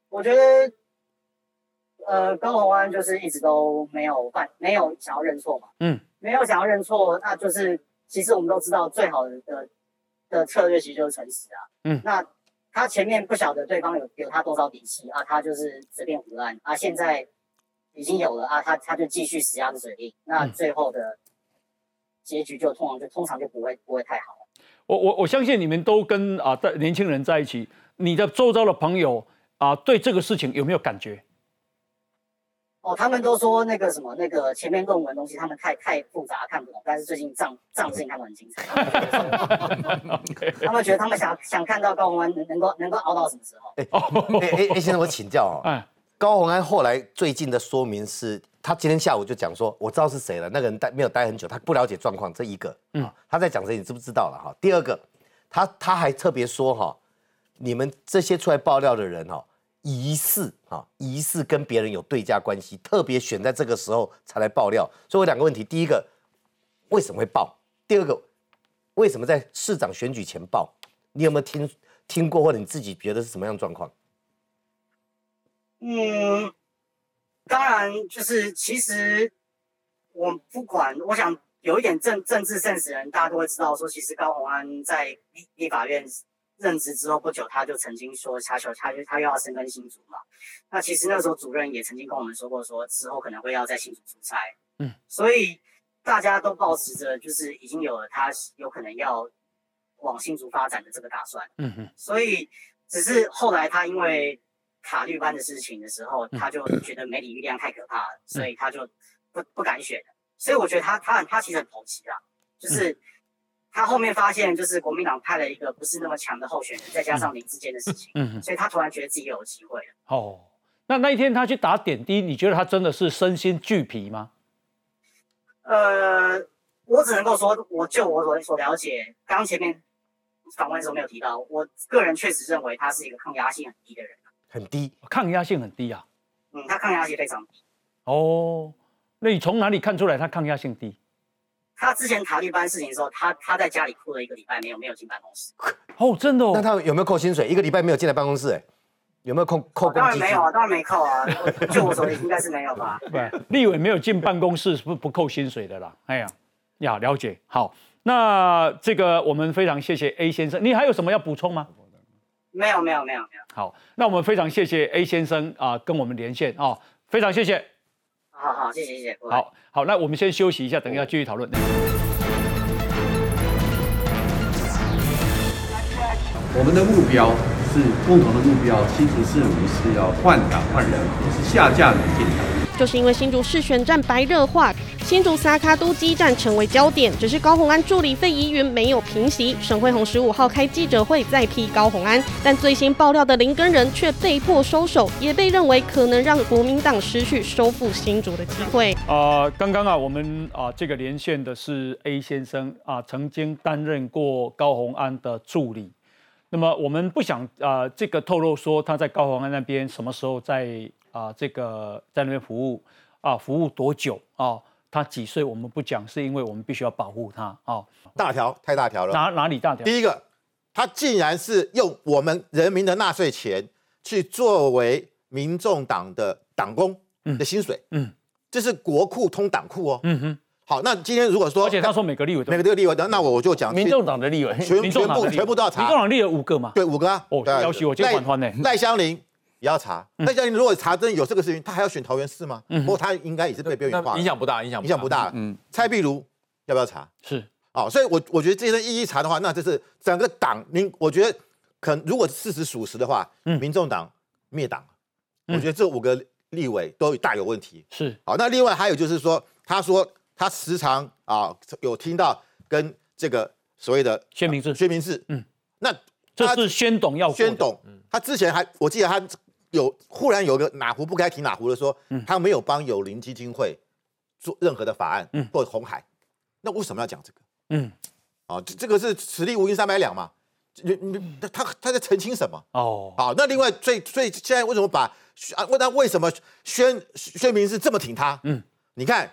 我觉得。呃，高宏安就是一直都没有犯，没有想要认错嘛。嗯，没有想要认错，那就是其实我们都知道，最好的的策略其实就是诚实啊。嗯，那他前面不晓得对方有有他多少底气啊，他就是随便胡乱啊。现在已经有了啊，他他就继续死鸭子嘴硬，那最后的结局就通常就通常就不会不会太好。我我我相信你们都跟啊在年轻人在一起，你的周遭的朋友啊，对这个事情有没有感觉？哦，他们都说那个什么，那个前面论文东西他们太太复杂看不懂，但是最近账账事情他们很精彩。<laughs> 他们觉得他们想想看到高宏安能能够能够熬到什么时候？哎哎哎，先生我请教哦，高宏安后来最近的说明是，他今天下午就讲说，我知道是谁了，那个人待没有待很久，他不了解状况，这一个，嗯，他在讲谁，你知不知道了哈？第二个，他他还特别说哈，你们这些出来爆料的人哈。疑似啊，疑似跟别人有对价关系，特别选在这个时候才来爆料。所以我两个问题：第一个，为什么会爆？第二个，为什么在市长选举前爆？你有没有听听过，或者你自己觉得是什么样状况？嗯，当然，就是其实我不管，我想有一点政政治现实人，大家都会知道，说其实高鸿安在立立法院。任职之后不久，他就曾经说，他说他就他又要升更新竹嘛。那其实那时候主任也曾经跟我们说过，说之后可能会要在新竹出差。嗯，所以大家都保持着就是已经有了他有可能要往新竹发展的这个打算。嗯哼。所以只是后来他因为卡律班的事情的时候，他就觉得媒体力量太可怕了，所以他就不不敢选所以我觉得他他他其实很投机啊，就是。他后面发现，就是国民党派了一个不是那么强的候选人，再加上林志坚的事情，嗯，所以他突然觉得自己有机会了。哦，那那一天他去打点滴，你觉得他真的是身心俱疲吗？呃，我只能够说，我就我所所了解，刚前面访问的时候没有提到，我个人确实认为他是一个抗压性很低的人。很低，抗压性很低啊。嗯，他抗压性非常低。哦，那你从哪里看出来他抗压性低？他之前塔利班事情的时候，他他在家里哭了一个礼拜，没有没有进办公室。<laughs> 哦，真的？那他有没有扣薪水？一个礼拜没有进来办公室，哎，有没有扣扣当然没有啊，当然没扣啊。<laughs> 就我手里应该是没有吧？对，<laughs> 立委没有进办公室是不不扣薪水的啦。哎呀，呀，了解。好，那这个我们非常谢谢 A 先生，你还有什么要补充吗？没有，没有，没有，没有。好，那我们非常谢谢 A 先生啊，跟我们连线啊，非常谢谢。好好，谢谢谢谢。好好，那我们先休息一下，等一下继续讨论。我们的目标是共同的目标，其实是我们是要换党换人，也是下架民进党。就是因为新竹市选战白热化，新竹萨卡都基站成为焦点。只是高鸿安助理费疑云没有平息，沈惠宏十五号开记者会再批高鸿安，但最新爆料的林根人却被迫收手，也被认为可能让国民党失去收复新竹的机会。啊，刚刚啊，我们啊这个连线的是 A 先生啊，曾经担任过高鸿安的助理。那么我们不想啊这个透露说他在高鸿安那边什么时候在。啊，这个在那边服务啊，服务多久啊？他几岁？我们不讲，是因为我们必须要保护他啊。大条太大条了，哪哪里大条？第一个，他竟然是用我们人民的纳税钱去作为民众党的党工的薪水，嗯，这是国库通党库哦，嗯哼。好，那今天如果说，而且他说每个立委，每个立委的，那我我就讲民众党的立委，全全部全部都要查。民众党立了五个嘛？对，五个啊。哦，要求我接管团呢。赖香林。也要查，那像你如果查真有这个事情，他还要选桃园市吗？不过他应该也是被边缘化，影响不大，影响影响不大。嗯，蔡壁如要不要查？是。哦，所以我我觉得这些一一查的话，那这是整个党，民我觉得可如果事实属实的话，民众党灭党，我觉得这五个立委都大有问题。是。好，那另外还有就是说，他说他时常啊有听到跟这个所谓的薛明志，薛明志，嗯，那这是宣董要宣董，他之前还我记得他。有忽然有个哪壶不该提哪壶的说，他没有帮友邻基金会做任何的法案，嗯或者红海，那为什么要讲这个？嗯，啊，这这个是此地无银三百两嘛？你你他他在澄清什么？哦，好，那另外最最现在为什么把啊？问他为什么宣宣明是这么挺他？嗯，你看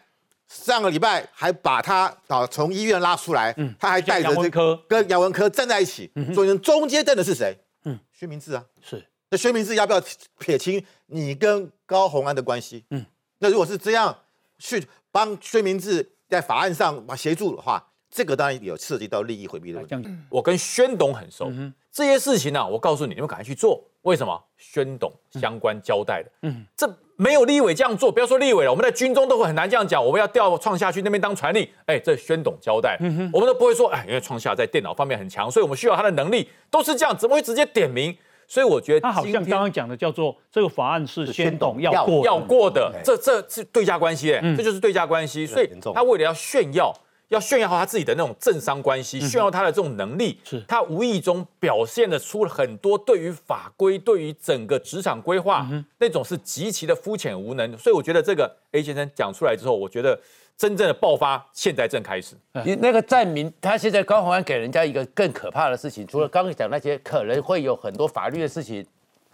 上个礼拜还把他啊从医院拉出来，嗯，他还带着这科跟杨文科站在一起，所以中间站的是谁？嗯，薛明志啊，是。那薛明志要不要撇清你跟高鸿安的关系？嗯，那如果是这样去帮薛明志在法案上把协助的话，这个当然有涉及到利益回避的问题。我跟宣董很熟，这些事情呢，我告诉你，你们赶快去做。为什么？宣董相关交代的。嗯，这没有立委这样做，不要说立委了，我们在军中都会很难这样讲。我们要调创下去那边当传令，哎，这宣董交代，我们都不会说，哎，因为创下在电脑方面很强，所以我们需要他的能力，都是这样，怎么会直接点名？所以我觉得他好像刚刚讲的叫做这个法案是先懂要过要过的，这这是对价关系，哎，这就是对价关系。所以他为了要炫耀，要炫耀他自己的那种政商关系，炫耀他的这种能力，是他无意中表现的出了很多对于法规、对于整个职场规划那种是极其的肤浅无能。所以我觉得这个 A 先生讲出来之后，我觉得。真正的爆发现在正开始。你那个站民，他现在高鸿安给人家一个更可怕的事情，除了刚刚讲那些可能会有很多法律的事情，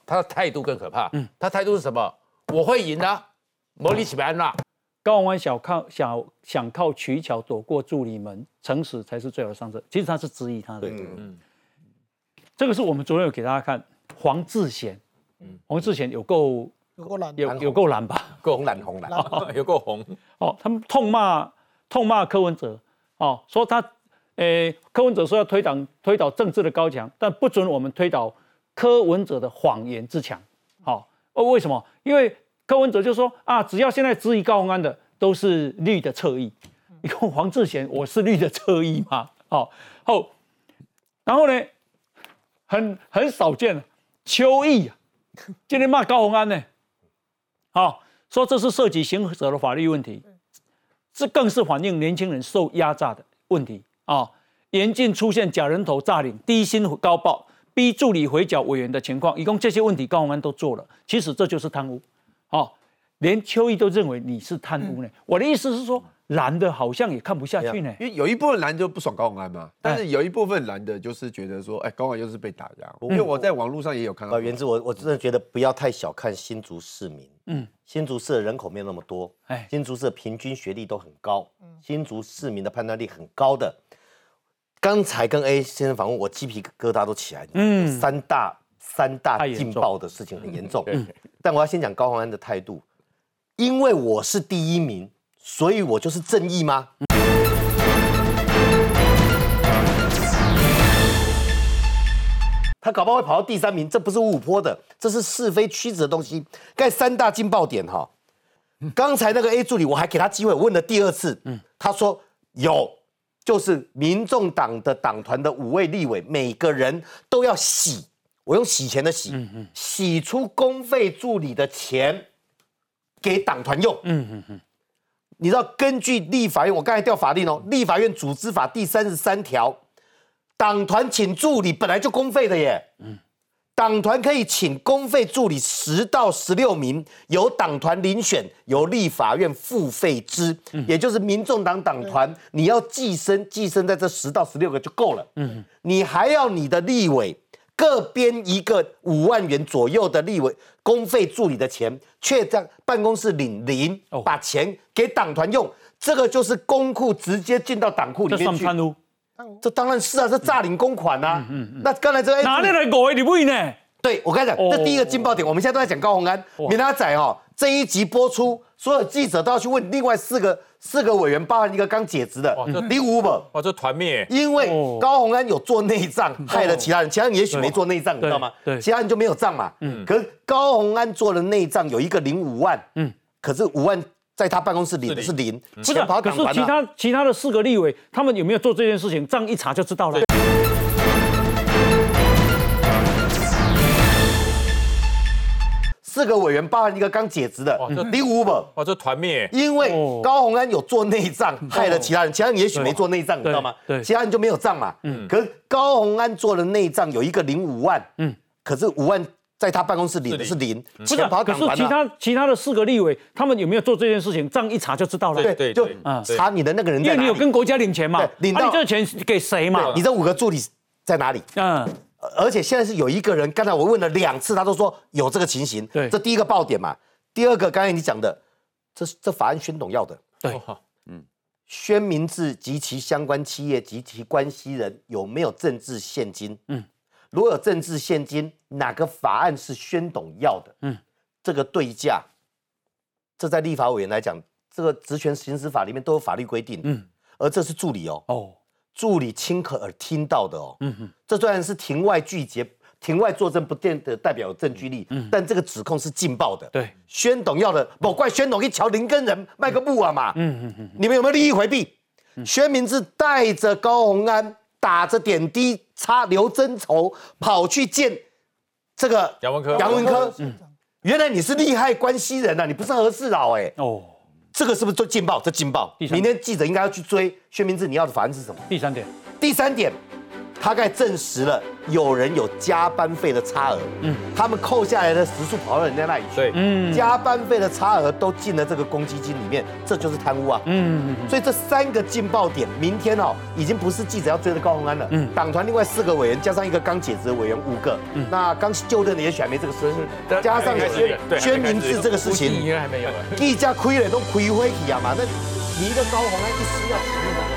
他的态度更可怕。嗯，他态度是什么？我会赢的，摩里起白安娜。高鸿安想靠想想靠取巧躲过助理们，诚实才是最好的上策。其实他是质疑他的。嗯嗯。这个是我们昨天有给大家看黄志贤。嗯，黄志贤有够。有够蓝，有有够蓝吧？够 <laughs> 红蓝红蓝，有够红哦！他们痛骂痛骂柯文哲哦，说他诶，柯文哲说要推倒推倒政治的高墙，但不准我们推倒柯文哲的谎言之墙。好哦，为什么？因为柯文哲就说啊，只要现在质疑高鸿安的都是绿的侧翼。你看黄志贤，我是绿的侧翼吗？哦后，然后呢，很很少见邱毅啊，今天骂高鸿安呢。好，说这是涉及行者的法律问题，这更是反映年轻人受压榨的问题啊！严禁出现假人头诈领、低薪高报、逼助理回缴委员的情况，一共这些问题高鸿安都做了。其实这就是贪污。好，连邱毅都认为你是贪污呢。我的意思是说。蓝的好像也看不下去呢，因为有一部分蓝就不爽高宏安嘛，但是有一部分蓝的就是觉得说，哎，高宏安又是被打压。因为我在网络上也有看到，原子我我真的觉得不要太小看新竹市民。嗯，新竹市的人口没有那么多，哎，新竹市的平均学历都很高，新竹市民的判断力很高的。刚才跟 A 先生访问，我鸡皮疙瘩都起来了。嗯，三大三大劲爆的事情很严重。嗯，但我要先讲高宏安的态度，因为我是第一名。所以我就是正义吗？他搞不好会跑到第三名，这不是五五坡的，这是是非曲直的东西。盖三大劲爆点哈，刚才那个 A 助理我还给他机会问了第二次，嗯，他说有，就是民众党的党团的五位立委，每个人都要洗，我用洗钱的洗，洗出公费助理的钱给党团用，嗯嗯嗯。你知道，根据立法院，我刚才调法令哦，立法院组织法第三十三条，党团请助理本来就公费的耶。嗯，党团可以请公费助理十到十六名，由党团遴选，由立法院付费之。嗯，也就是民众党党团，你要寄生，寄生在这十到十六个就够了。嗯，你还要你的立委。各编一个五万元左右的立委公费助理的钱，却在办公室领零，把钱给党团用，这个就是公库直接进到党库里面去。这算这当然是啊，这诈领公款啊。嗯嗯。那刚才这个哪里来五万你不呢？对我跟你讲，这第一个劲爆点，我们现在都在讲高鸿安、明他仔哦。这一集播出，所有记者都要去问另外四个四个委员，包含一个刚解职的李武本，哇，这团灭，因为高鸿安有做内账，害了其他人，其他人也许没做内账，你知道吗？对，其他人就没有账嘛。嗯，可是高鸿安做了内账，有一个零五万，嗯，可是五万在他办公室领的是零，不是跑可是其他其他的四个立委，他们有没有做这件事情？账一查就知道了。四个委员包含一个刚解职的李五本，哇，这团灭，因为高鸿安有做内账，害了其他人，其他人也许没做内账，你知道吗？对，其他人就没有账嘛。嗯，可是高鸿安做了内账，有一个零五万，嗯，可是五万在他办公室领的是零，不是跑可是其他其他的四个立委，他们有没有做这件事情？账一查就知道了。对对，就查你的那个人，因为你有跟国家领钱嘛，领到这钱给谁嘛？你这五个助理在哪里？嗯。而且现在是有一个人，刚才我问了两次，他都说有这个情形。对，这第一个爆点嘛。第二个，刚才你讲的，这这法案宣董要的。对，嗯，宣明志及其相关企业及其关系人有没有政治现金？嗯，如果有政治现金，哪个法案是宣董要的？嗯，这个对价，这在立法委员来讲，这个职权行使法里面都有法律规定。嗯，而这是助理哦。哦。助理亲耳听到的哦，嗯哼，这虽然是庭外拒绝，庭外作证不见得代表有证据力，嗯，但这个指控是劲爆的，对，宣董要的，莫怪宣董一瞧林根人卖个布啊嘛，嗯嗯嗯，你们有没有利益回避？宣明志带着高鸿安打着点滴擦留真筹跑去见这个杨文科，杨文科，嗯，原来你是利害关系人呐，你不是何事佬哎，哦。这个是不是最劲爆？这劲爆！明天记者应该要去追薛明志，你要的法案是什么？第三点，第三点。他概证实了有人有加班费的差额，嗯，他们扣下来的时数跑到人家那里去，对，嗯，加班费的差额都进了这个公积金里面，这就是贪污啊，嗯，所以这三个劲爆点，明天哦，已经不是记者要追的高鸿安了，嗯，党团另外四个委员加上一个刚解职的委员五个，嗯，那刚就任的也许还没这个事，加上宣宣明志这个事情，应该还没有，一家亏了都亏回去啊嘛，那你一个高鸿安一撕要。